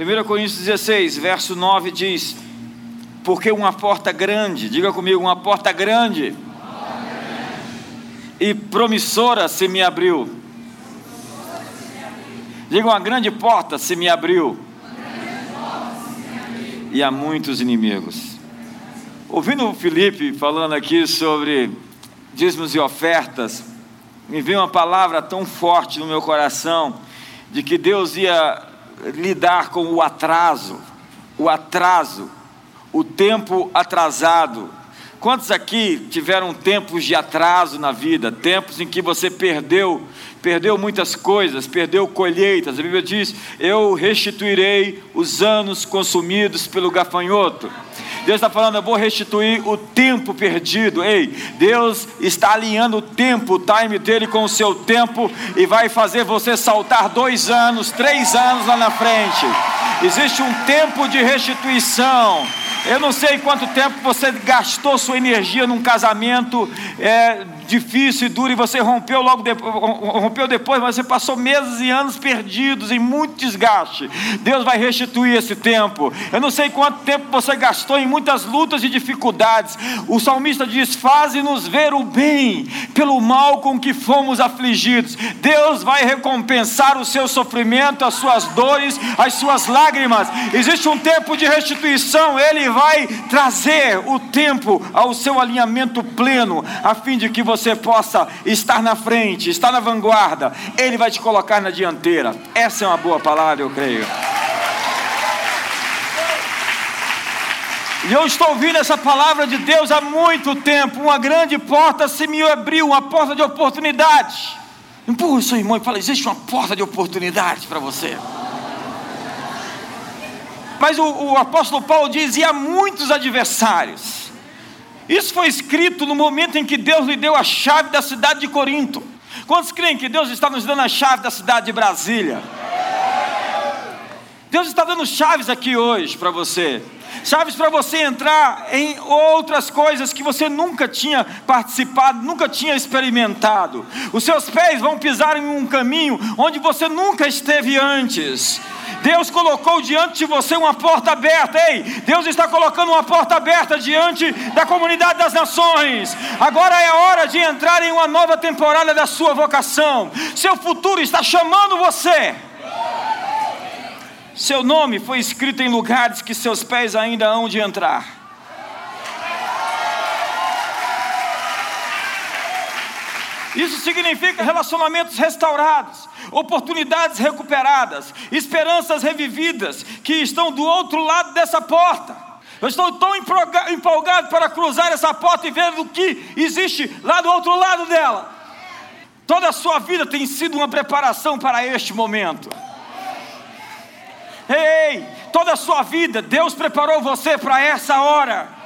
1 Coríntios 16, verso 9 diz: Porque uma porta grande, diga comigo, uma porta grande, e promissora se me abriu. Diga uma grande porta se me abriu. E há muitos inimigos. Ouvindo o Felipe falando aqui sobre dízimos e ofertas, me veio uma palavra tão forte no meu coração de que Deus ia lidar com o atraso, o atraso, o tempo atrasado. Quantos aqui tiveram tempos de atraso na vida, tempos em que você perdeu, perdeu muitas coisas, perdeu colheitas? A Bíblia diz: Eu restituirei os anos consumidos pelo gafanhoto. Deus está falando, eu vou restituir o tempo perdido. Ei, Deus está alinhando o tempo, o time dele com o seu tempo e vai fazer você saltar dois anos, três anos lá na frente. Existe um tempo de restituição. Eu não sei quanto tempo você gastou sua energia num casamento é, difícil e duro e você rompeu logo depois, rompeu depois, mas você passou meses e anos perdidos em muito desgaste. Deus vai restituir esse tempo. Eu não sei quanto tempo você gastou em muitas lutas e dificuldades. O salmista diz: Faze-nos ver o bem pelo mal com que fomos afligidos. Deus vai recompensar o seu sofrimento, as suas dores, as suas lágrimas. Existe um tempo de restituição, Ele vai trazer o tempo ao seu alinhamento pleno, a fim de que você possa estar na frente, estar na vanguarda. Ele vai te colocar na dianteira. Essa é uma boa palavra, eu creio. E eu estou ouvindo essa palavra de Deus há muito tempo. Uma grande porta se me abriu, uma porta de oportunidade. Empurra o seu irmão e fala: existe uma porta de oportunidade para você. Mas o, o apóstolo Paulo diz: e há muitos adversários. Isso foi escrito no momento em que Deus lhe deu a chave da cidade de Corinto. Quantos creem que Deus está nos dando a chave da cidade de Brasília? Deus está dando chaves aqui hoje para você. Chaves para você entrar em outras coisas que você nunca tinha participado, nunca tinha experimentado. Os seus pés vão pisar em um caminho onde você nunca esteve antes. Deus colocou diante de você uma porta aberta. Ei, Deus está colocando uma porta aberta diante da comunidade das nações. Agora é hora de entrar em uma nova temporada da sua vocação. Seu futuro está chamando você. Seu nome foi escrito em lugares que seus pés ainda hão de entrar. Isso significa relacionamentos restaurados, oportunidades recuperadas, esperanças revividas que estão do outro lado dessa porta. Eu estou tão empolgado para cruzar essa porta e ver o que existe lá do outro lado dela. Toda a sua vida tem sido uma preparação para este momento. Ei, toda a sua vida, Deus preparou você para essa hora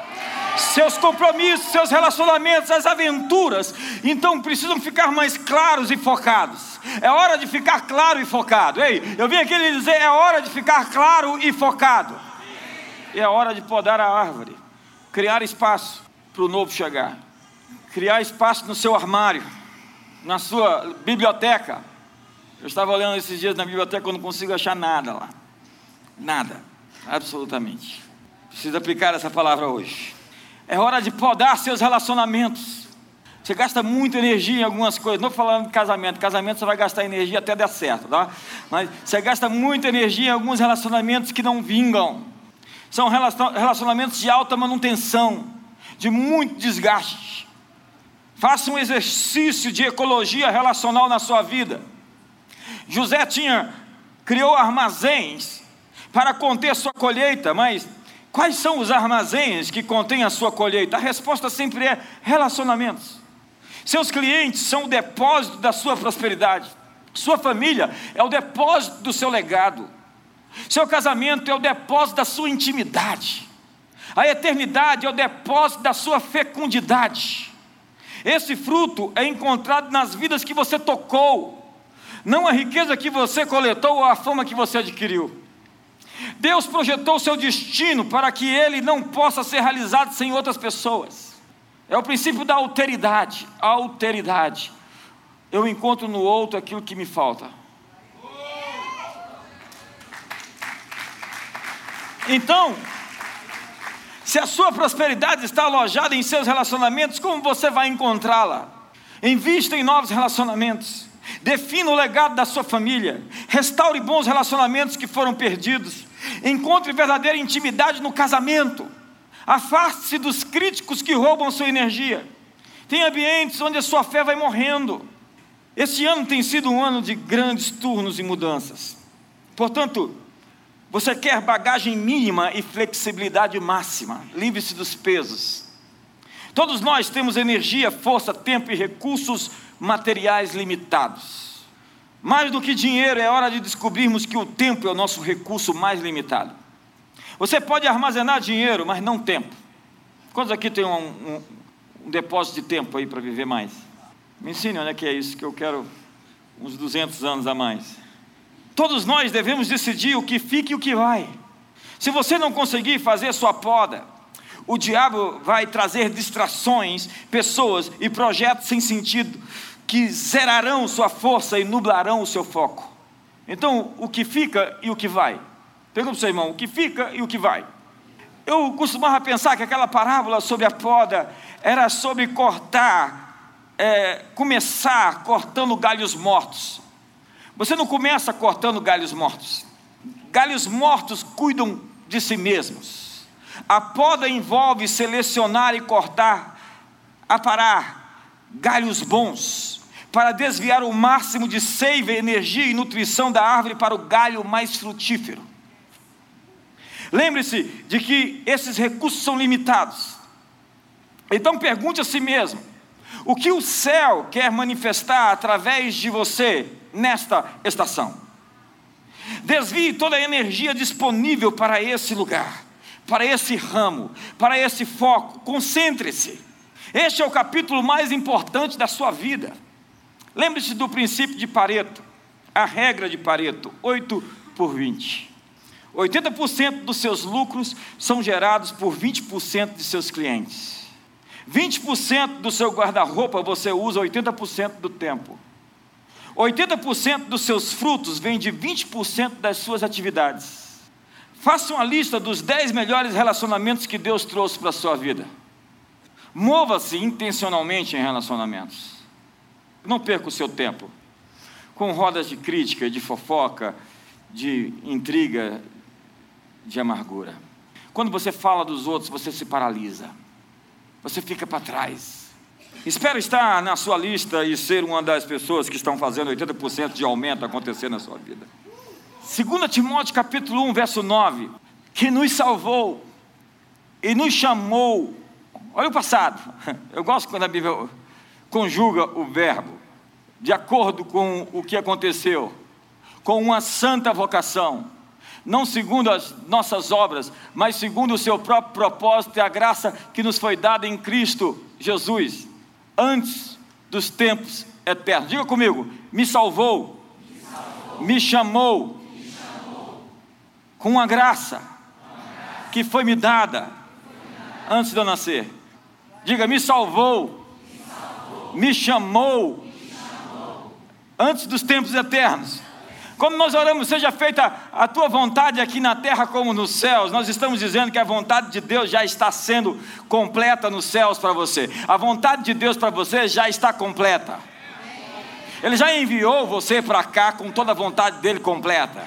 seus compromissos, seus relacionamentos, as aventuras, então precisam ficar mais claros e focados. É hora de ficar claro e focado. Ei, eu vim aqui lhe dizer: é hora de ficar claro e focado. E é hora de podar a árvore, criar espaço para o novo chegar, criar espaço no seu armário, na sua biblioteca. Eu estava olhando esses dias na biblioteca, eu não consigo achar nada lá. Nada, absolutamente. Preciso aplicar essa palavra hoje. É hora de podar seus relacionamentos. Você gasta muita energia em algumas coisas. Não falando de casamento, casamento você vai gastar energia até dar certo, tá? Mas você gasta muita energia em alguns relacionamentos que não vingam. São relacionamentos de alta manutenção, de muito desgaste. Faça um exercício de ecologia relacional na sua vida. José tinha criou armazéns para conter sua colheita, mas Quais são os armazéns que contêm a sua colheita? A resposta sempre é relacionamentos. Seus clientes são o depósito da sua prosperidade. Sua família é o depósito do seu legado. Seu casamento é o depósito da sua intimidade. A eternidade é o depósito da sua fecundidade. Esse fruto é encontrado nas vidas que você tocou, não a riqueza que você coletou ou a fama que você adquiriu. Deus projetou seu destino para que ele não possa ser realizado sem outras pessoas. É o princípio da alteridade. Alteridade. Eu encontro no outro aquilo que me falta. Então, se a sua prosperidade está alojada em seus relacionamentos, como você vai encontrá-la? Invista em novos relacionamentos. Defina o legado da sua família. Restaure bons relacionamentos que foram perdidos. Encontre verdadeira intimidade no casamento. Afaste-se dos críticos que roubam sua energia. Tem ambientes onde a sua fé vai morrendo. Este ano tem sido um ano de grandes turnos e mudanças. Portanto, você quer bagagem mínima e flexibilidade máxima. Livre-se dos pesos. Todos nós temos energia, força, tempo e recursos materiais limitados. Mais do que dinheiro, é hora de descobrirmos que o tempo é o nosso recurso mais limitado. Você pode armazenar dinheiro, mas não tempo. Quantos aqui tem um, um, um depósito de tempo aí para viver mais? Me ensine onde é que é isso, que eu quero uns 200 anos a mais. Todos nós devemos decidir o que fica e o que vai. Se você não conseguir fazer sua poda, o diabo vai trazer distrações, pessoas e projetos sem sentido que zerarão sua força e nublarão o seu foco. Então, o que fica e o que vai? Pergunta para o seu irmão: o que fica e o que vai? Eu costumava pensar que aquela parábola sobre a poda era sobre cortar, é, começar cortando galhos mortos. Você não começa cortando galhos mortos. Galhos mortos cuidam de si mesmos. A poda envolve selecionar e cortar, aparar galhos bons, para desviar o máximo de seiva, energia e nutrição da árvore para o galho mais frutífero. Lembre-se de que esses recursos são limitados. Então pergunte a si mesmo: o que o céu quer manifestar através de você nesta estação? Desvie toda a energia disponível para esse lugar, para esse ramo, para esse foco. Concentre-se. Este é o capítulo mais importante da sua vida. Lembre-se do princípio de Pareto, a regra de Pareto, 8 por 20. 80% dos seus lucros são gerados por 20% de seus clientes. 20% do seu guarda-roupa você usa 80% do tempo. 80% dos seus frutos vem de 20% das suas atividades. Faça uma lista dos 10 melhores relacionamentos que Deus trouxe para a sua vida. Mova-se intencionalmente em relacionamentos. Não perca o seu tempo com rodas de crítica, de fofoca, de intriga, de amargura. Quando você fala dos outros, você se paralisa. Você fica para trás. Espero estar na sua lista e ser uma das pessoas que estão fazendo 80% de aumento acontecer na sua vida. 2 Timóteo capítulo 1, verso 9, que nos salvou e nos chamou. Olha o passado. Eu gosto quando a Bíblia conjuga o verbo de acordo com o que aconteceu, com uma santa vocação não segundo as nossas obras, mas segundo o seu próprio propósito e a graça que nos foi dada em Cristo Jesus, antes dos tempos eternos. Diga comigo: me salvou, me, salvou, me, chamou, me chamou, com uma graça, graça que foi me dada, dada antes de eu nascer. Diga: me salvou, me, chamou, antes dos tempos eternos quando nós oramos, seja feita a tua vontade aqui na terra como nos céus, nós estamos dizendo que a vontade de Deus já está sendo completa nos céus para você. A vontade de Deus para você já está completa. Ele já enviou você para cá com toda a vontade dele completa.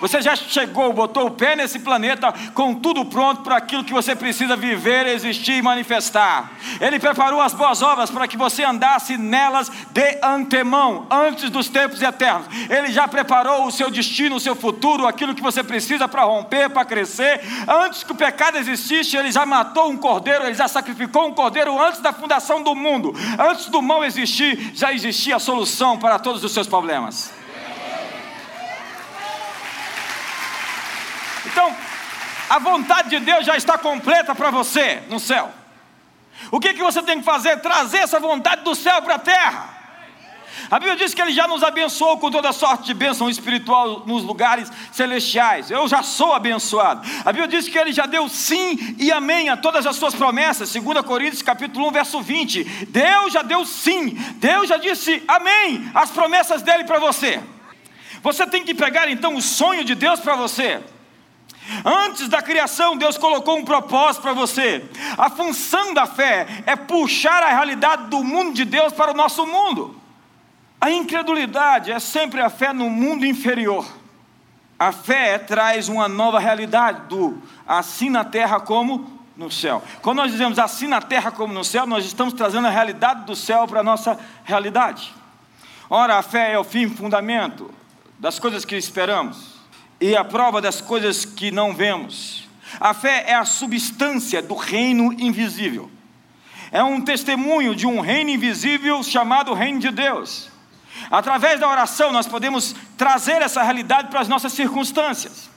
Você já chegou, botou o pé nesse planeta com tudo pronto para aquilo que você precisa viver, existir e manifestar. Ele preparou as boas obras para que você andasse nelas de antemão, antes dos tempos eternos. Ele já preparou o seu destino, o seu futuro, aquilo que você precisa para romper, para crescer. Antes que o pecado existisse, ele já matou um cordeiro, ele já sacrificou um cordeiro antes da fundação do mundo. Antes do mal existir, já existia a solução para todos os seus problemas. Então, a vontade de Deus já está completa para você no céu. O que, que você tem que fazer? Trazer essa vontade do céu para a terra. A Bíblia diz que Ele já nos abençoou com toda sorte de bênção espiritual nos lugares celestiais. Eu já sou abençoado. A Bíblia diz que Ele já deu sim e amém a todas as suas promessas. 2 Coríntios capítulo 1, verso 20. Deus já deu sim. Deus já disse amém às promessas dEle para você. Você tem que pegar então o sonho de Deus para você Antes da criação, Deus colocou um propósito para você. A função da fé é puxar a realidade do mundo de Deus para o nosso mundo. A incredulidade é sempre a fé no mundo inferior. A fé traz uma nova realidade do assim na terra como no céu. Quando nós dizemos assim na terra como no céu, nós estamos trazendo a realidade do céu para a nossa realidade. Ora, a fé é o fim fundamento das coisas que esperamos e a prova das coisas que não vemos. A fé é a substância do reino invisível. É um testemunho de um reino invisível chamado Reino de Deus. Através da oração, nós podemos trazer essa realidade para as nossas circunstâncias.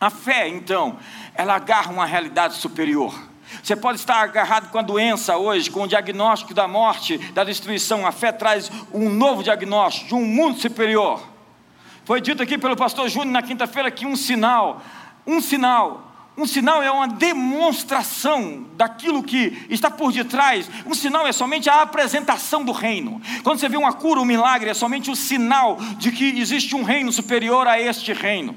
A fé, então, ela agarra uma realidade superior. Você pode estar agarrado com a doença hoje, com o diagnóstico da morte, da destruição. A fé traz um novo diagnóstico de um mundo superior. Foi dito aqui pelo pastor Júnior na quinta-feira que um sinal, um sinal, um sinal é uma demonstração daquilo que está por detrás. Um sinal é somente a apresentação do reino. Quando você vê uma cura, um milagre, é somente o sinal de que existe um reino superior a este reino.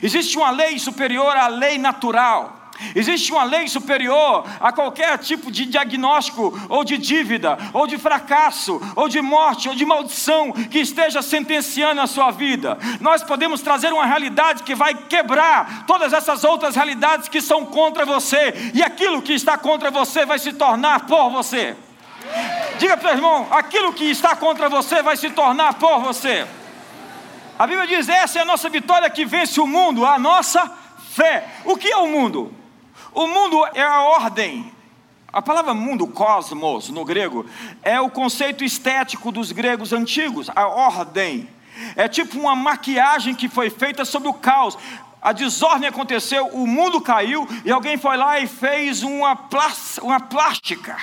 Existe uma lei superior à lei natural. Existe uma lei superior a qualquer tipo de diagnóstico, ou de dívida, ou de fracasso, ou de morte, ou de maldição que esteja sentenciando a sua vida. Nós podemos trazer uma realidade que vai quebrar todas essas outras realidades que são contra você, e aquilo que está contra você vai se tornar por você. Diga para o irmão: aquilo que está contra você vai se tornar por você. A Bíblia diz: essa é a nossa vitória que vence o mundo, a nossa fé. O que é o mundo? O mundo é a ordem. A palavra mundo, cosmos, no grego, é o conceito estético dos gregos antigos, a ordem. É tipo uma maquiagem que foi feita sobre o caos. A desordem aconteceu, o mundo caiu e alguém foi lá e fez uma, uma plástica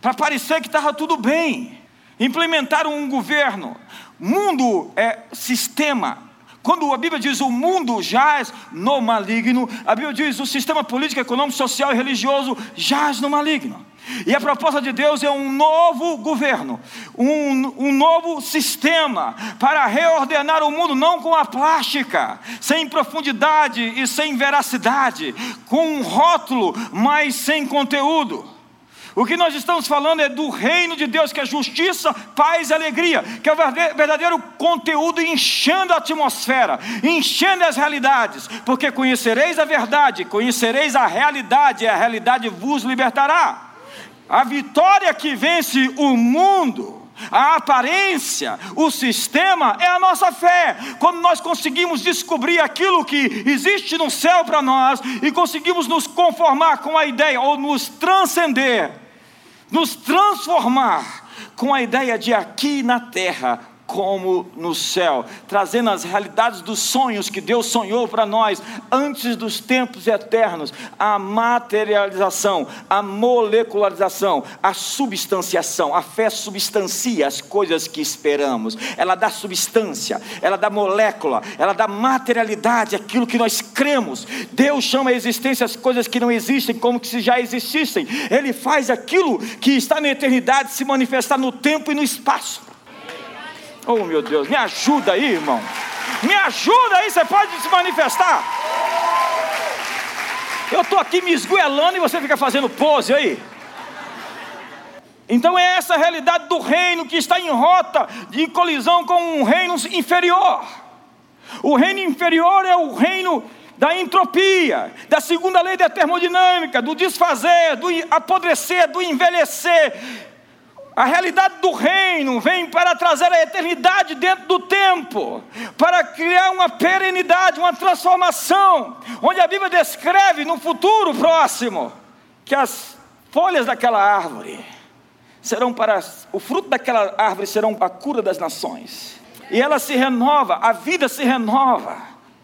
para parecer que estava tudo bem. Implementaram um governo, Mundo é sistema. Quando a Bíblia diz o mundo jaz no maligno, a Bíblia diz o sistema político, econômico, social e religioso jaz no maligno. E a proposta de Deus é um novo governo, um, um novo sistema para reordenar o mundo, não com a plástica, sem profundidade e sem veracidade, com um rótulo, mas sem conteúdo. O que nós estamos falando é do reino de Deus, que é justiça, paz e alegria, que é o verdadeiro conteúdo enchendo a atmosfera, enchendo as realidades, porque conhecereis a verdade, conhecereis a realidade, e a realidade vos libertará. A vitória que vence o mundo, a aparência, o sistema é a nossa fé. Quando nós conseguimos descobrir aquilo que existe no céu para nós e conseguimos nos conformar com a ideia ou nos transcender, nos transformar com a ideia de aqui na terra como no céu, trazendo as realidades dos sonhos que Deus sonhou para nós antes dos tempos eternos, a materialização, a molecularização, a substanciação. A fé substancia as coisas que esperamos, ela dá substância, ela dá molécula, ela dá materialidade aquilo que nós cremos. Deus chama a existência as coisas que não existem como se já existissem. Ele faz aquilo que está na eternidade se manifestar no tempo e no espaço. Oh meu Deus, me ajuda aí, irmão. Me ajuda aí, você pode se manifestar. Eu estou aqui me esgoelando e você fica fazendo pose aí. Então é essa a realidade do reino que está em rota de colisão com um reino inferior. O reino inferior é o reino da entropia, da segunda lei da termodinâmica, do desfazer, do apodrecer, do envelhecer, a realidade do reino vem para trazer a eternidade dentro do tempo, para criar uma perenidade, uma transformação, onde a Bíblia descreve no futuro próximo que as folhas daquela árvore serão para o fruto daquela árvore serão a cura das nações. E ela se renova, a vida se renova.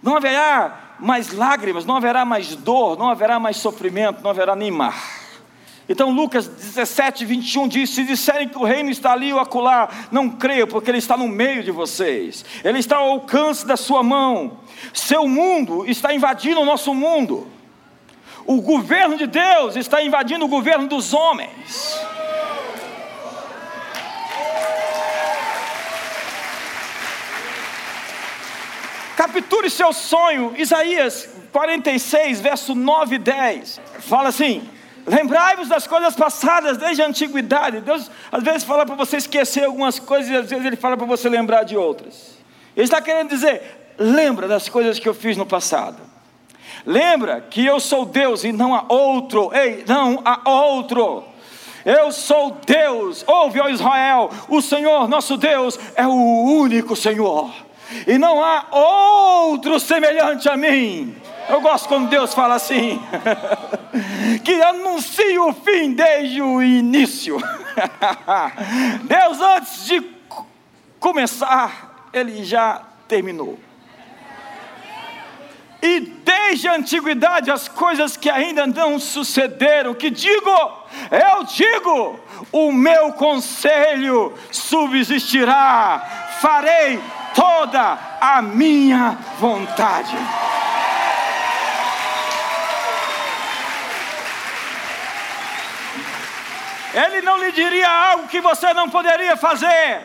Não haverá mais lágrimas, não haverá mais dor, não haverá mais sofrimento, não haverá nem mar. Então Lucas 17, 21 diz: Se disserem que o reino está ali ou acolá, não creio, porque ele está no meio de vocês, ele está ao alcance da sua mão. Seu mundo está invadindo o nosso mundo. O governo de Deus está invadindo o governo dos homens. Capture seu sonho. Isaías 46, verso 9 e 10, fala assim: Lembrai-vos das coisas passadas desde a antiguidade. Deus às vezes fala para você esquecer algumas coisas e às vezes Ele fala para você lembrar de outras. Ele está querendo dizer: lembra das coisas que eu fiz no passado. Lembra que eu sou Deus e não há outro. Ei, não há outro. Eu sou Deus. Ouve, ó Israel, o Senhor nosso Deus é o único Senhor. E não há outro semelhante a mim. Eu gosto quando Deus fala assim, que anuncia o fim desde o início. Deus, antes de começar, Ele já terminou. E desde a antiguidade, as coisas que ainda não sucederam, que digo, eu digo, o meu conselho subsistirá, farei toda a minha vontade. Ele não lhe diria algo que você não poderia fazer.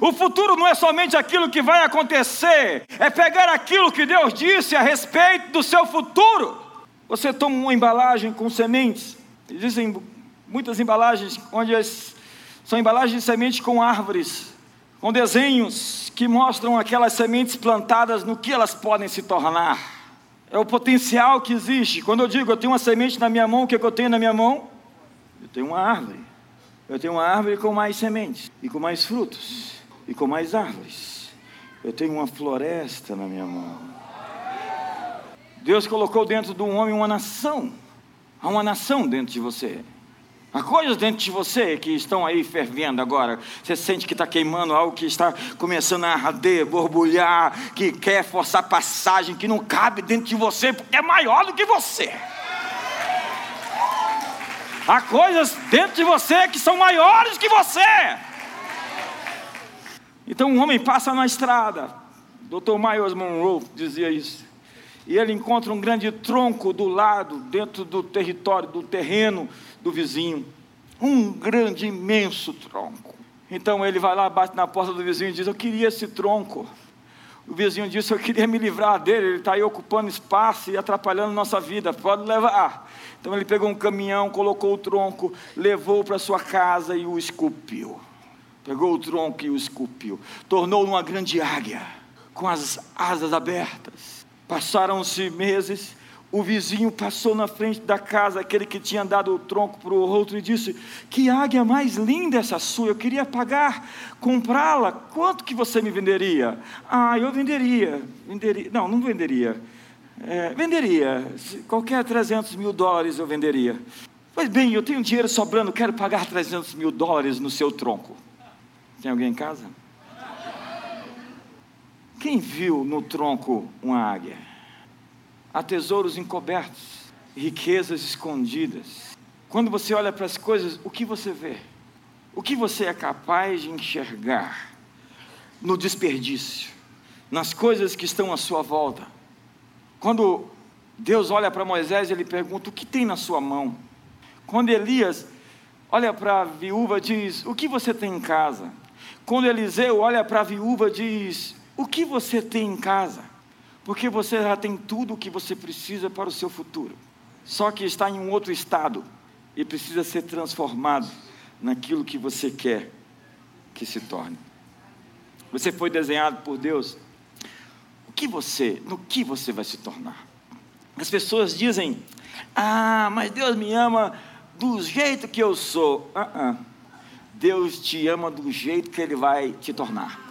O futuro não é somente aquilo que vai acontecer, é pegar aquilo que Deus disse a respeito do seu futuro. Você toma uma embalagem com sementes, existem muitas embalagens onde as, são embalagens de semente com árvores, com desenhos que mostram aquelas sementes plantadas no que elas podem se tornar. É o potencial que existe. Quando eu digo eu tenho uma semente na minha mão, o que, é que eu tenho na minha mão? Tenho uma árvore. Eu tenho uma árvore com mais sementes, e com mais frutos, e com mais árvores. Eu tenho uma floresta na minha mão. Deus colocou dentro do homem uma nação. Há uma nação dentro de você. Há coisas dentro de você que estão aí fervendo agora. Você sente que está queimando algo que está começando a arder, borbulhar, que quer forçar passagem, que não cabe dentro de você porque é maior do que você. Há coisas dentro de você que são maiores que você. Então um homem passa na estrada. Dr. Myers Monroe dizia isso. E ele encontra um grande tronco do lado, dentro do território, do terreno do vizinho. Um grande, imenso tronco. Então ele vai lá, bate na porta do vizinho e diz: Eu queria esse tronco. O vizinho disse: Eu queria me livrar dele, ele está aí ocupando espaço e atrapalhando nossa vida, pode levar. Então ele pegou um caminhão, colocou o tronco, levou para sua casa e o esculpiu. Pegou o tronco e o esculpiu. Tornou numa grande águia, com as asas abertas. Passaram-se meses, o vizinho passou na frente da casa, aquele que tinha dado o tronco para o outro, e disse: Que águia mais linda essa sua, eu queria pagar, comprá-la. Quanto que você me venderia? Ah, eu venderia. venderia. Não, não venderia. É, venderia. Qualquer 300 mil dólares eu venderia. Pois bem, eu tenho dinheiro sobrando, quero pagar 300 mil dólares no seu tronco. Tem alguém em casa? Quem viu no tronco uma águia? Há tesouros encobertos, riquezas escondidas. Quando você olha para as coisas, o que você vê? O que você é capaz de enxergar no desperdício, nas coisas que estão à sua volta? Quando Deus olha para Moisés, ele pergunta: O que tem na sua mão? Quando Elias olha para a viúva, diz: O que você tem em casa? Quando Eliseu olha para a viúva, diz: O que você tem em casa? Porque você já tem tudo o que você precisa para o seu futuro, só que está em um outro estado e precisa ser transformado naquilo que você quer que se torne. Você foi desenhado por Deus. O que você, no que você vai se tornar? As pessoas dizem: "Ah, mas Deus me ama do jeito que eu sou". Uh -uh. Deus te ama do jeito que ele vai te tornar.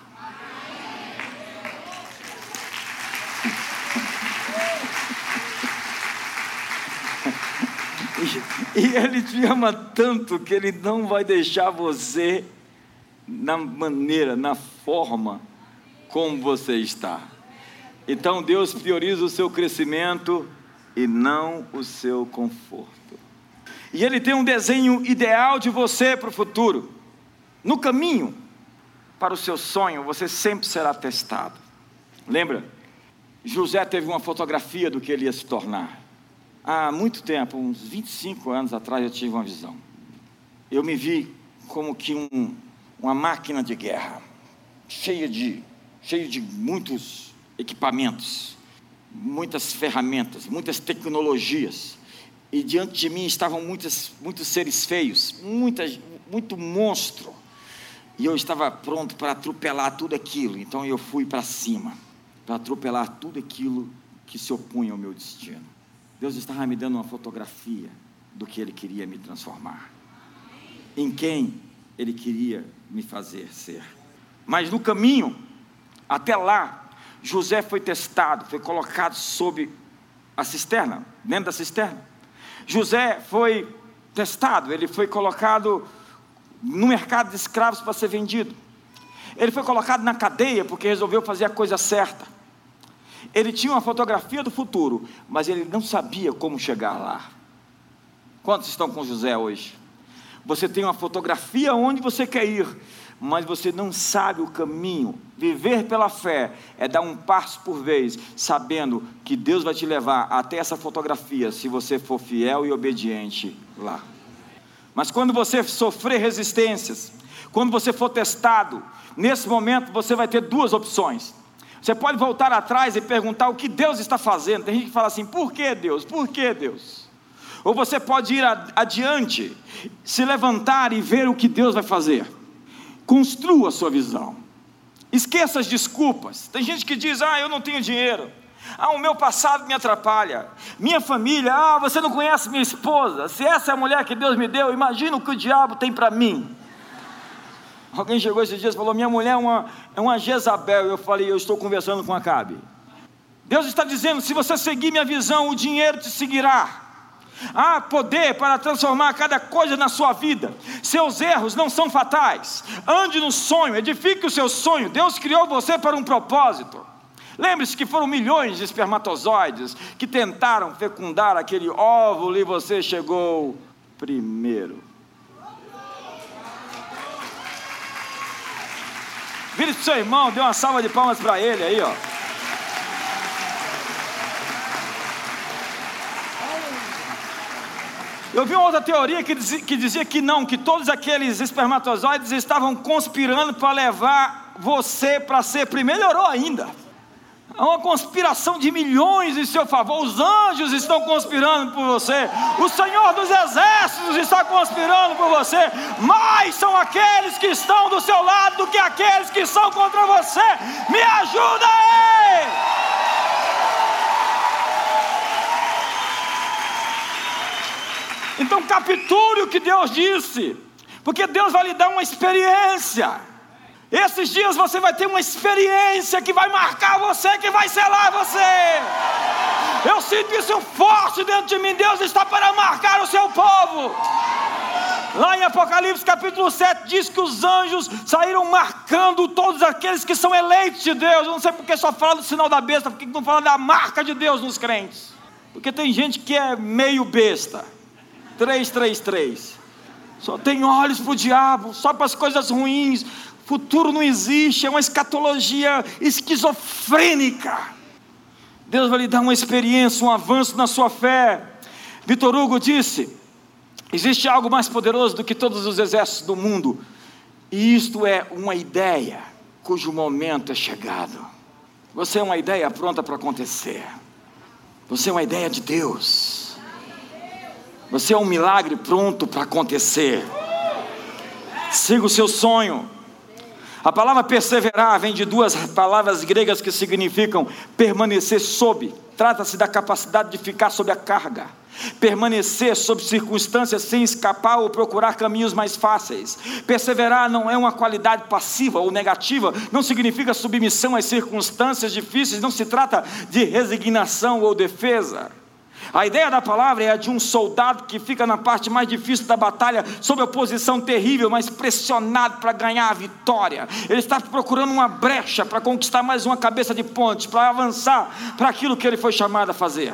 E Ele te ama tanto que Ele não vai deixar você na maneira, na forma como você está. Então Deus prioriza o seu crescimento e não o seu conforto. E Ele tem um desenho ideal de você para o futuro. No caminho para o seu sonho, você sempre será testado. Lembra? José teve uma fotografia do que ele ia se tornar. Há muito tempo, uns 25 anos atrás, eu tive uma visão. Eu me vi como que um, uma máquina de guerra, cheia de, cheia de muitos equipamentos, muitas ferramentas, muitas tecnologias. E diante de mim estavam muitas, muitos seres feios, muitas, muito monstro. E eu estava pronto para atropelar tudo aquilo. Então eu fui para cima, para atropelar tudo aquilo que se opunha ao meu destino. Deus estava me dando uma fotografia do que Ele queria me transformar, em quem Ele queria me fazer ser. Mas no caminho, até lá, José foi testado, foi colocado sob a cisterna, dentro da cisterna. José foi testado, ele foi colocado no mercado de escravos para ser vendido. Ele foi colocado na cadeia porque resolveu fazer a coisa certa. Ele tinha uma fotografia do futuro, mas ele não sabia como chegar lá. Quantos estão com José hoje? Você tem uma fotografia onde você quer ir, mas você não sabe o caminho. Viver pela fé é dar um passo por vez, sabendo que Deus vai te levar até essa fotografia, se você for fiel e obediente lá. Mas quando você sofrer resistências, quando você for testado, nesse momento você vai ter duas opções. Você pode voltar atrás e perguntar o que Deus está fazendo. Tem gente que fala assim: por que Deus? Por que Deus? Ou você pode ir adiante, se levantar e ver o que Deus vai fazer. Construa a sua visão. Esqueça as desculpas. Tem gente que diz: Ah, eu não tenho dinheiro. Ah, o meu passado me atrapalha. Minha família, ah, você não conhece minha esposa. Se essa é a mulher que Deus me deu, imagina o que o diabo tem para mim. Alguém chegou esses dias e falou: Minha mulher é uma, é uma Jezabel. Eu falei: Eu estou conversando com a Cabe. Deus está dizendo: Se você seguir minha visão, o dinheiro te seguirá. Há poder para transformar cada coisa na sua vida. Seus erros não são fatais. Ande no sonho, edifique o seu sonho. Deus criou você para um propósito. Lembre-se que foram milhões de espermatozoides que tentaram fecundar aquele óvulo e você chegou primeiro. Vire para o seu irmão, dê uma salva de palmas para ele aí, ó. Eu vi uma outra teoria que dizia, que dizia que não, que todos aqueles espermatozoides estavam conspirando para levar você para ser primeiro. Melhorou ainda. Há uma conspiração de milhões em seu favor. Os anjos estão conspirando por você. O Senhor dos Exércitos está conspirando por você. Mais são aqueles que estão do seu lado do que aqueles que são contra você. Me ajuda aí! Então capture o que Deus disse, porque Deus vai lhe dar uma experiência. Esses dias você vai ter uma experiência que vai marcar você, que vai selar você. Eu sinto isso forte dentro de mim. Deus está para marcar o seu povo. Lá em Apocalipse capítulo 7 diz que os anjos saíram marcando todos aqueles que são eleitos de Deus. Eu não sei porque só fala do sinal da besta, porque não fala da marca de Deus nos crentes. Porque tem gente que é meio besta. 333. Só tem olhos para o diabo, só para as coisas ruins. Futuro não existe, é uma escatologia esquizofrênica. Deus vai lhe dar uma experiência, um avanço na sua fé. Vitor Hugo disse: existe algo mais poderoso do que todos os exércitos do mundo, e isto é uma ideia cujo momento é chegado. Você é uma ideia pronta para acontecer. Você é uma ideia de Deus. Você é um milagre pronto para acontecer. Siga o seu sonho. A palavra perseverar vem de duas palavras gregas que significam permanecer sob. Trata-se da capacidade de ficar sob a carga. Permanecer sob circunstâncias sem escapar ou procurar caminhos mais fáceis. Perseverar não é uma qualidade passiva ou negativa, não significa submissão às circunstâncias difíceis, não se trata de resignação ou defesa. A ideia da palavra é a de um soldado que fica na parte mais difícil da batalha, sob oposição terrível, mas pressionado para ganhar a vitória. Ele está procurando uma brecha para conquistar mais uma cabeça de ponte, para avançar para aquilo que ele foi chamado a fazer.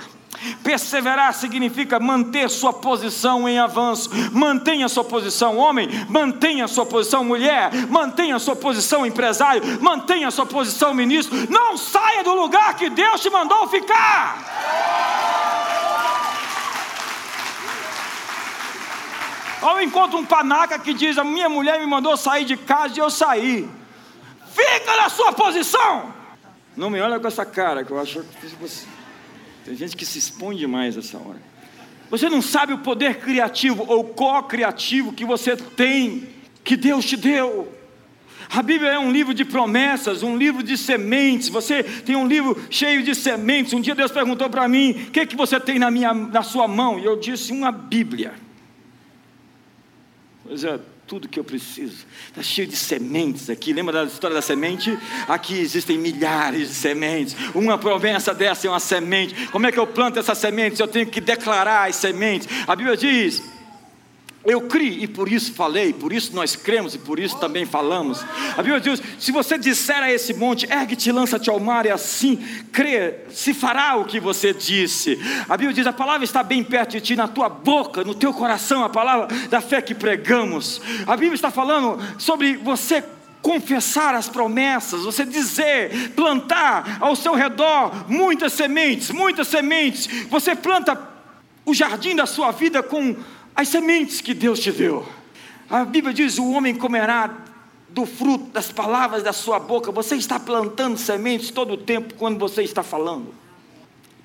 Perseverar significa manter sua posição em avanço. Mantenha sua posição, homem. Mantenha sua posição, mulher. Mantenha sua posição, empresário. Mantenha sua posição, ministro. Não saia do lugar que Deus te mandou ficar. Ou encontro um panaca que diz: A minha mulher me mandou sair de casa e eu saí. Fica na sua posição. Não me olha com essa cara que eu acho que você. Tem gente que se expõe demais essa hora. Você não sabe o poder criativo ou co-criativo que você tem, que Deus te deu. A Bíblia é um livro de promessas, um livro de sementes. Você tem um livro cheio de sementes. Um dia Deus perguntou para mim: "O que que você tem na minha na sua mão?" E eu disse: "Uma Bíblia." Pois é, tudo que eu preciso. Está cheio de sementes aqui. Lembra da história da semente? Aqui existem milhares de sementes. Uma promessa dessa é uma semente. Como é que eu planto essas sementes? Eu tenho que declarar as sementes. A Bíblia diz eu criei e por isso falei, por isso nós cremos e por isso também falamos. A Bíblia diz: se você disser a esse monte, ergue-te, lança-te ao mar, e assim crê, se fará o que você disse. A Bíblia diz: a palavra está bem perto de ti, na tua boca, no teu coração, a palavra da fé que pregamos. A Bíblia está falando sobre você confessar as promessas, você dizer, plantar ao seu redor muitas sementes, muitas sementes. Você planta o jardim da sua vida com as sementes que Deus te deu. A Bíblia diz: o homem comerá do fruto das palavras da sua boca. Você está plantando sementes todo o tempo quando você está falando.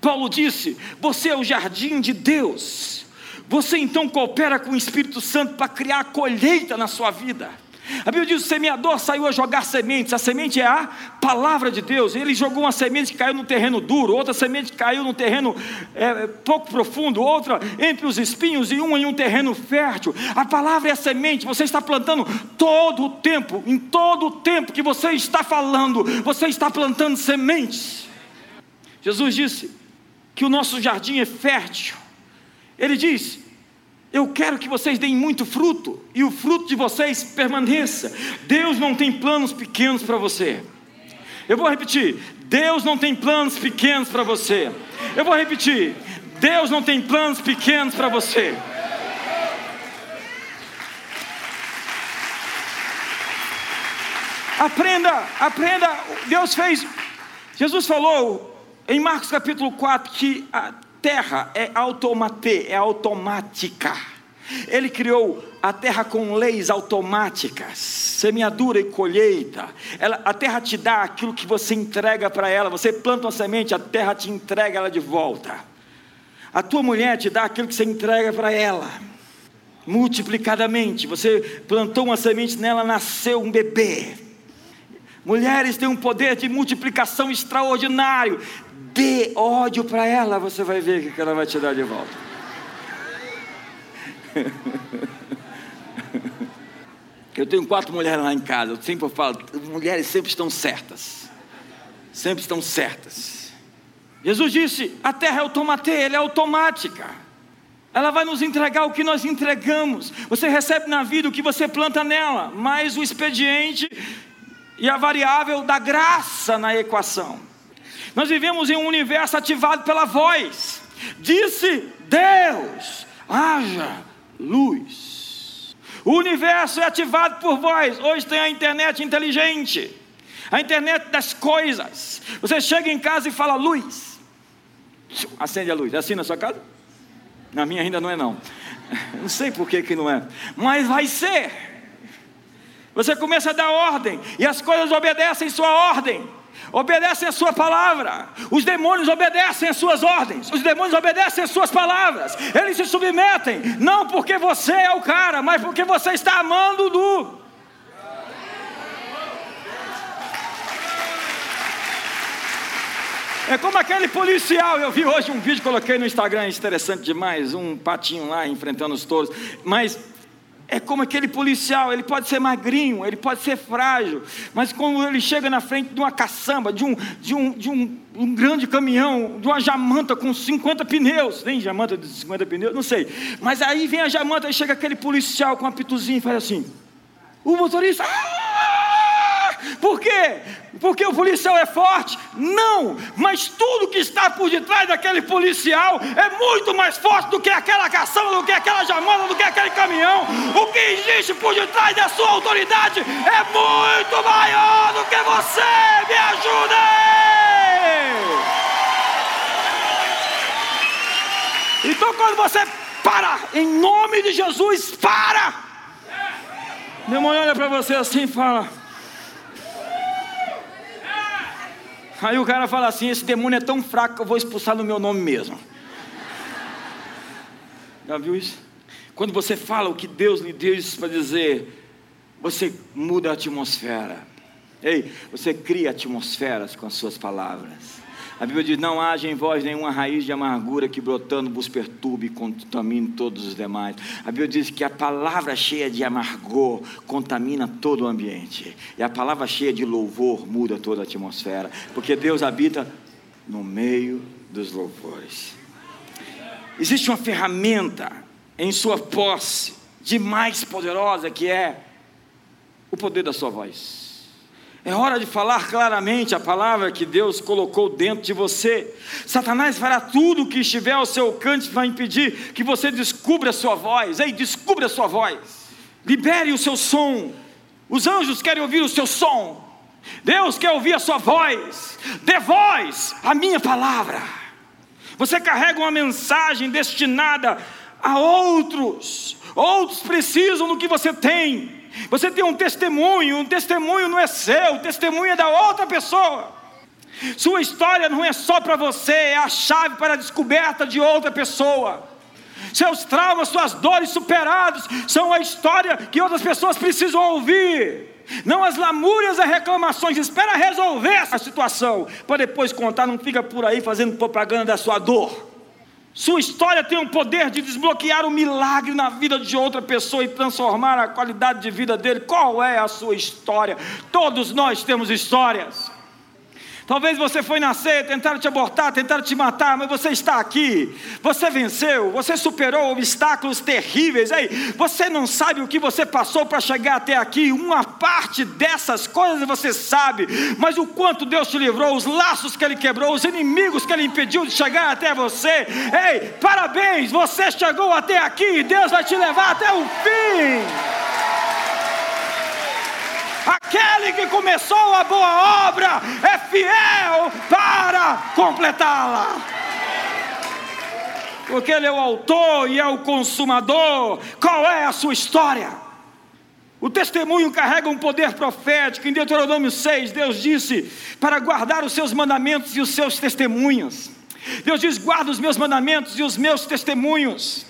Paulo disse: Você é o jardim de Deus. Você então coopera com o Espírito Santo para criar colheita na sua vida. A Bíblia diz: o semeador saiu a jogar sementes. A semente é a palavra de Deus. Ele jogou uma semente que caiu no terreno duro, outra semente que caiu no terreno é, pouco profundo, outra entre os espinhos e uma em um terreno fértil. A palavra é a semente. Você está plantando todo o tempo, em todo o tempo que você está falando, você está plantando sementes. Jesus disse que o nosso jardim é fértil. Ele diz eu quero que vocês deem muito fruto e o fruto de vocês permaneça. Deus não tem planos pequenos para você. Eu vou repetir: Deus não tem planos pequenos para você. Eu vou repetir: Deus não tem planos pequenos para você. Aprenda, aprenda. Deus fez. Jesus falou em Marcos capítulo 4 que terra é automate, é automática. Ele criou a terra com leis automáticas, semeadura e colheita. Ela, a terra te dá aquilo que você entrega para ela. Você planta uma semente, a terra te entrega ela de volta. A tua mulher te dá aquilo que você entrega para ela. Multiplicadamente, você plantou uma semente nela, nasceu um bebê. Mulheres têm um poder de multiplicação extraordinário dê ódio para ela, você vai ver que ela vai te dar de volta. Eu tenho quatro mulheres lá em casa, eu sempre falo, mulheres sempre estão certas. Sempre estão certas. Jesus disse: a terra é ela é automática. Ela vai nos entregar o que nós entregamos. Você recebe na vida o que você planta nela, mais o expediente e a variável da graça na equação. Nós vivemos em um universo ativado pela voz. Disse Deus: haja luz. O universo é ativado por voz. Hoje tem a internet inteligente, a internet das coisas. Você chega em casa e fala luz, acende a luz. É assim na sua casa? Na minha ainda não é não. Não sei por que, que não é, mas vai ser. Você começa a dar ordem e as coisas obedecem sua ordem obedecem a sua palavra. Os demônios obedecem as suas ordens. Os demônios obedecem as suas palavras. Eles se submetem, não porque você é o cara, mas porque você está amando do. É como aquele policial, eu vi hoje um vídeo, coloquei no Instagram, interessante demais, um patinho lá enfrentando os touros, mas é como aquele policial, ele pode ser magrinho, ele pode ser frágil, mas quando ele chega na frente de uma caçamba, de um, de um, de um, um grande caminhão, de uma jamanta com 50 pneus, tem jamanta de 50 pneus? Não sei. Mas aí vem a jamanta e chega aquele policial com uma pituzinha e faz assim. O motorista. Ah! Por quê? Porque o policial é forte? Não, mas tudo que está por detrás daquele policial é muito mais forte do que aquela caçamba, do que aquela jamana, do que aquele caminhão. O que existe por detrás da sua autoridade é muito maior do que você. Me ajude! Então, quando você para, em nome de Jesus, para! Irmão olha para você assim e fala. Aí o cara fala assim: esse demônio é tão fraco que eu vou expulsar no meu nome mesmo. Já viu isso? Quando você fala o que Deus lhe disse para dizer, você muda a atmosfera. Ei, você cria atmosferas com as suas palavras. A Bíblia diz: Não haja em vós nenhuma raiz de amargura que brotando vos perturbe e contamine todos os demais. A Bíblia diz que a palavra cheia de amargor contamina todo o ambiente. E a palavra cheia de louvor muda toda a atmosfera. Porque Deus habita no meio dos louvores. Existe uma ferramenta em sua posse de mais poderosa que é o poder da sua voz. É hora de falar claramente a palavra que Deus colocou dentro de você. Satanás fará tudo o que estiver ao seu alcance para impedir que você descubra a sua voz. Ei, descubra a sua voz. Libere o seu som. Os anjos querem ouvir o seu som. Deus quer ouvir a sua voz. Dê voz à minha palavra. Você carrega uma mensagem destinada a outros. Outros precisam do que você tem. Você tem um testemunho, um testemunho não é seu, o testemunho é da outra pessoa. Sua história não é só para você, é a chave para a descoberta de outra pessoa. Seus traumas, suas dores superados são a história que outras pessoas precisam ouvir. Não as lamúrias e reclamações, espera resolver essa situação, para depois contar, não fica por aí fazendo propaganda da sua dor. Sua história tem o poder de desbloquear um milagre na vida de outra pessoa e transformar a qualidade de vida dele. Qual é a sua história? Todos nós temos histórias. Talvez você foi nascer, tentaram te abortar, tentaram te matar, mas você está aqui. Você venceu, você superou obstáculos terríveis. Aí, você não sabe o que você passou para chegar até aqui. Uma parte dessas coisas você sabe, mas o quanto Deus te livrou, os laços que Ele quebrou, os inimigos que Ele impediu de chegar até você. Ei, parabéns, você chegou até aqui. Deus vai te levar até o fim. Aquele que começou a boa obra é fiel para completá-la. Porque Ele é o autor e é o consumador. Qual é a sua história? O testemunho carrega um poder profético. Em Deuteronômio 6, Deus disse para guardar os seus mandamentos e os seus testemunhos. Deus diz: guarda os meus mandamentos e os meus testemunhos.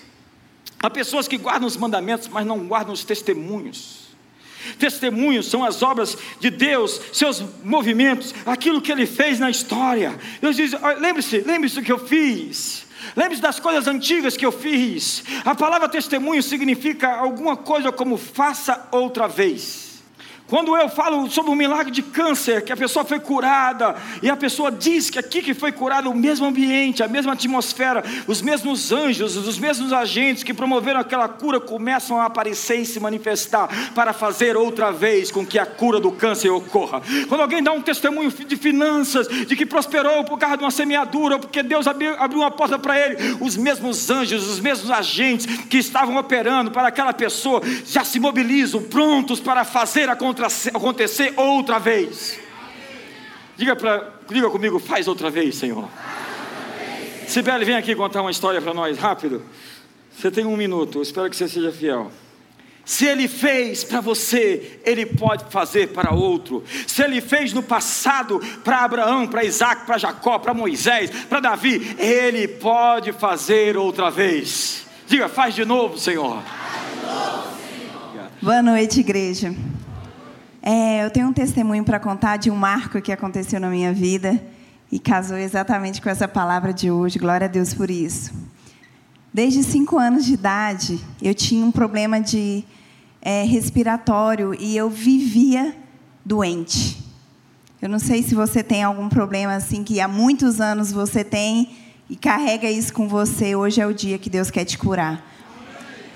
Há pessoas que guardam os mandamentos, mas não guardam os testemunhos. Testemunhos são as obras de Deus, seus movimentos, aquilo que Ele fez na história. Deus diz: lembre-se, lembre-se do que eu fiz. Lembre-se das coisas antigas que eu fiz. A palavra testemunho significa alguma coisa como faça outra vez. Quando eu falo sobre o milagre de câncer, que a pessoa foi curada, e a pessoa diz que aqui que foi curada, o mesmo ambiente, a mesma atmosfera, os mesmos anjos, os mesmos agentes que promoveram aquela cura começam a aparecer e se manifestar para fazer outra vez com que a cura do câncer ocorra. Quando alguém dá um testemunho de finanças, de que prosperou por causa de uma semeadura, porque Deus abriu uma porta para ele, os mesmos anjos, os mesmos agentes que estavam operando para aquela pessoa já se mobilizam, prontos para fazer acontecer acontecer outra vez. Diga, pra, diga comigo, faz outra vez, Senhor. Sibeli, vem aqui contar uma história para nós, rápido. Você tem um minuto, espero que você seja fiel. Se Ele fez para você, Ele pode fazer para outro. Se Ele fez no passado para Abraão, para Isaac, para Jacó, para Moisés, para Davi, Ele pode fazer outra vez. Diga, faz de novo, Senhor. Faz de novo, Senhor. Boa noite, igreja. É, eu tenho um testemunho para contar de um marco que aconteceu na minha vida e casou exatamente com essa palavra de hoje. Glória a Deus por isso. Desde cinco anos de idade, eu tinha um problema de é, respiratório e eu vivia doente. Eu não sei se você tem algum problema assim que há muitos anos você tem e carrega isso com você. Hoje é o dia que Deus quer te curar.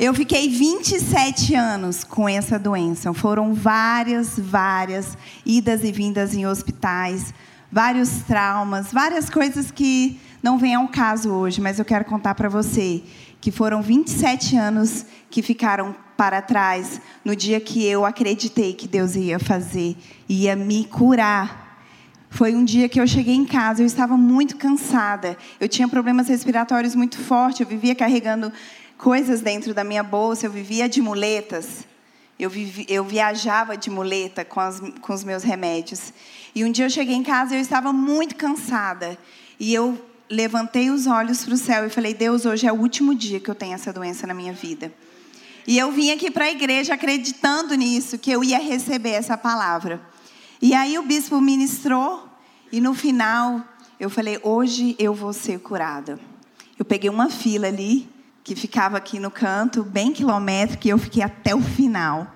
Eu fiquei 27 anos com essa doença. Foram várias, várias idas e vindas em hospitais, vários traumas, várias coisas que não vêm ao caso hoje, mas eu quero contar para você que foram 27 anos que ficaram para trás no dia que eu acreditei que Deus ia fazer, ia me curar. Foi um dia que eu cheguei em casa, eu estava muito cansada. Eu tinha problemas respiratórios muito fortes, eu vivia carregando coisas dentro da minha bolsa, eu vivia de muletas. Eu, vivi, eu viajava de muleta com, as, com os meus remédios. E um dia eu cheguei em casa e eu estava muito cansada. E eu levantei os olhos para o céu e falei: Deus, hoje é o último dia que eu tenho essa doença na minha vida. E eu vim aqui para a igreja acreditando nisso, que eu ia receber essa palavra. E aí o bispo ministrou, e no final eu falei: hoje eu vou ser curada. Eu peguei uma fila ali, que ficava aqui no canto, bem quilométrico, e eu fiquei até o final.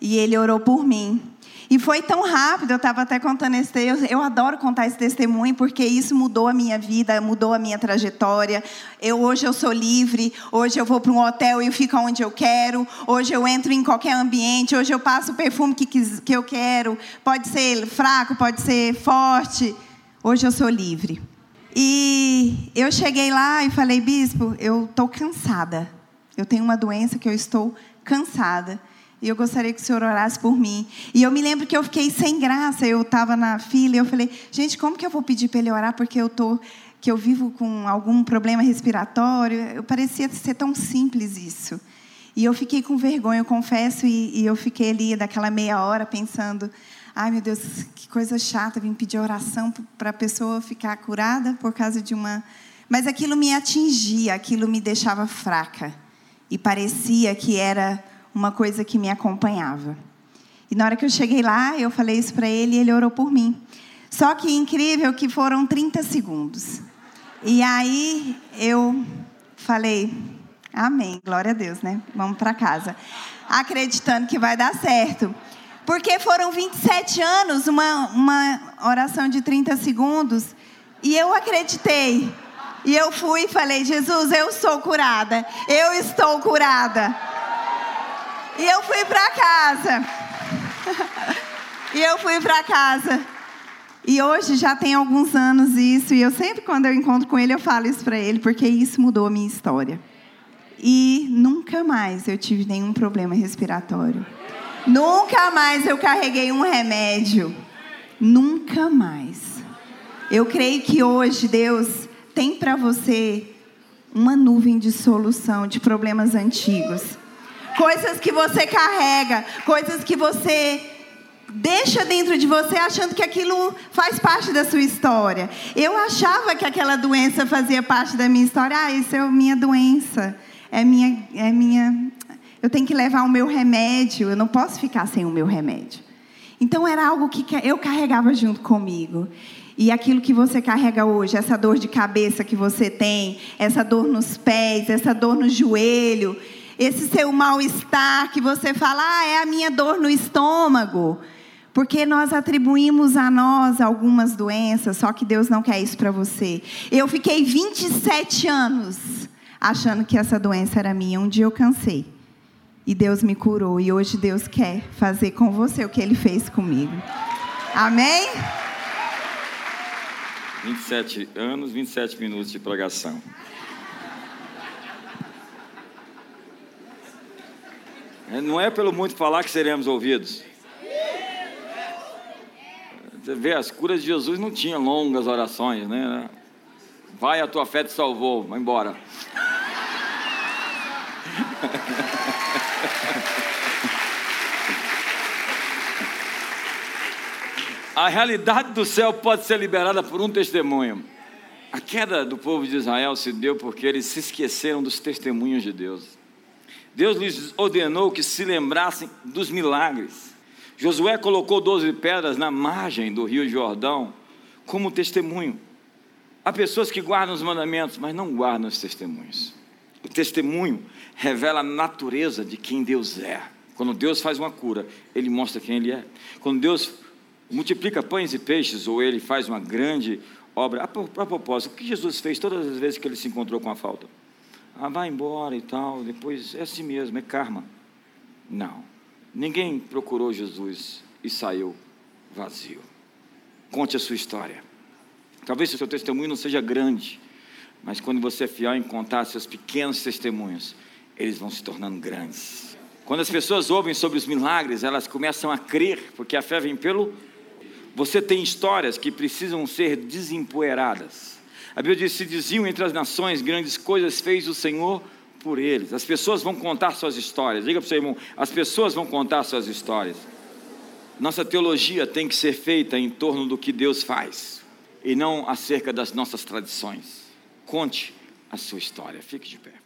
E ele orou por mim. E foi tão rápido, eu estava até contando esse eu, eu adoro contar esse testemunho porque isso mudou a minha vida, mudou a minha trajetória. Eu hoje eu sou livre, hoje eu vou para um hotel e fico onde eu quero, hoje eu entro em qualquer ambiente, hoje eu passo o perfume que, que eu quero, pode ser fraco, pode ser forte. Hoje eu sou livre. E eu cheguei lá e falei, bispo, eu estou cansada. Eu tenho uma doença que eu estou cansada. E eu gostaria que o senhor orasse por mim. E eu me lembro que eu fiquei sem graça. Eu estava na fila e eu falei, gente, como que eu vou pedir para ele orar porque eu tô que eu vivo com algum problema respiratório? Eu parecia ser tão simples isso. E eu fiquei com vergonha, eu confesso, e, e eu fiquei ali daquela meia hora pensando, ai meu Deus, que coisa chata, vim pedir oração para a pessoa ficar curada por causa de uma. Mas aquilo me atingia, aquilo me deixava fraca. E parecia que era uma coisa que me acompanhava. E na hora que eu cheguei lá, eu falei isso para ele e ele orou por mim. Só que incrível que foram 30 segundos. E aí eu falei, amém, glória a Deus, né? Vamos para casa. Acreditando que vai dar certo. Porque foram 27 anos, uma, uma oração de 30 segundos. E eu acreditei. E eu fui e falei: Jesus, eu sou curada. Eu estou curada. E eu fui para casa. e eu fui para casa. E hoje já tem alguns anos isso, e eu sempre quando eu encontro com ele eu falo isso para ele, porque isso mudou a minha história. E nunca mais eu tive nenhum problema respiratório. Nunca mais eu carreguei um remédio. Nunca mais. Eu creio que hoje Deus tem para você uma nuvem de solução de problemas antigos coisas que você carrega, coisas que você deixa dentro de você achando que aquilo faz parte da sua história. Eu achava que aquela doença fazia parte da minha história. Ah, isso é minha doença. É minha, é minha. Eu tenho que levar o meu remédio. Eu não posso ficar sem o meu remédio. Então era algo que eu carregava junto comigo. E aquilo que você carrega hoje, essa dor de cabeça que você tem, essa dor nos pés, essa dor no joelho, esse seu mal-estar que você fala, ah, é a minha dor no estômago. Porque nós atribuímos a nós algumas doenças, só que Deus não quer isso para você. Eu fiquei 27 anos achando que essa doença era minha. Um dia eu cansei. E Deus me curou. E hoje Deus quer fazer com você o que Ele fez comigo. Amém? 27 anos, 27 minutos de pregação. É, não é pelo muito falar que seremos ouvidos. Você vê, as curas de Jesus não tinham longas orações, né? Vai, a tua fé te salvou, vai embora. A realidade do céu pode ser liberada por um testemunho. A queda do povo de Israel se deu porque eles se esqueceram dos testemunhos de Deus. Deus lhes ordenou que se lembrassem dos milagres. Josué colocou doze pedras na margem do rio Jordão como testemunho. Há pessoas que guardam os mandamentos, mas não guardam os testemunhos. O testemunho revela a natureza de quem Deus é. Quando Deus faz uma cura, Ele mostra quem Ele é. Quando Deus multiplica pães e peixes, ou Ele faz uma grande obra. A propósito, o que Jesus fez todas as vezes que Ele se encontrou com a falta? ah, vai embora e tal, depois é assim mesmo, é karma. Não. Ninguém procurou Jesus e saiu vazio. Conte a sua história. Talvez o seu testemunho não seja grande, mas quando você é fiel em contar seus pequenos testemunhos, eles vão se tornando grandes. Quando as pessoas ouvem sobre os milagres, elas começam a crer, porque a fé vem pelo. Você tem histórias que precisam ser desempoeiradas. A Bíblia diz: se diziam entre as nações grandes coisas fez o Senhor por eles. As pessoas vão contar suas histórias. Diga para o seu irmão: as pessoas vão contar suas histórias. Nossa teologia tem que ser feita em torno do que Deus faz e não acerca das nossas tradições. Conte a sua história. Fique de pé.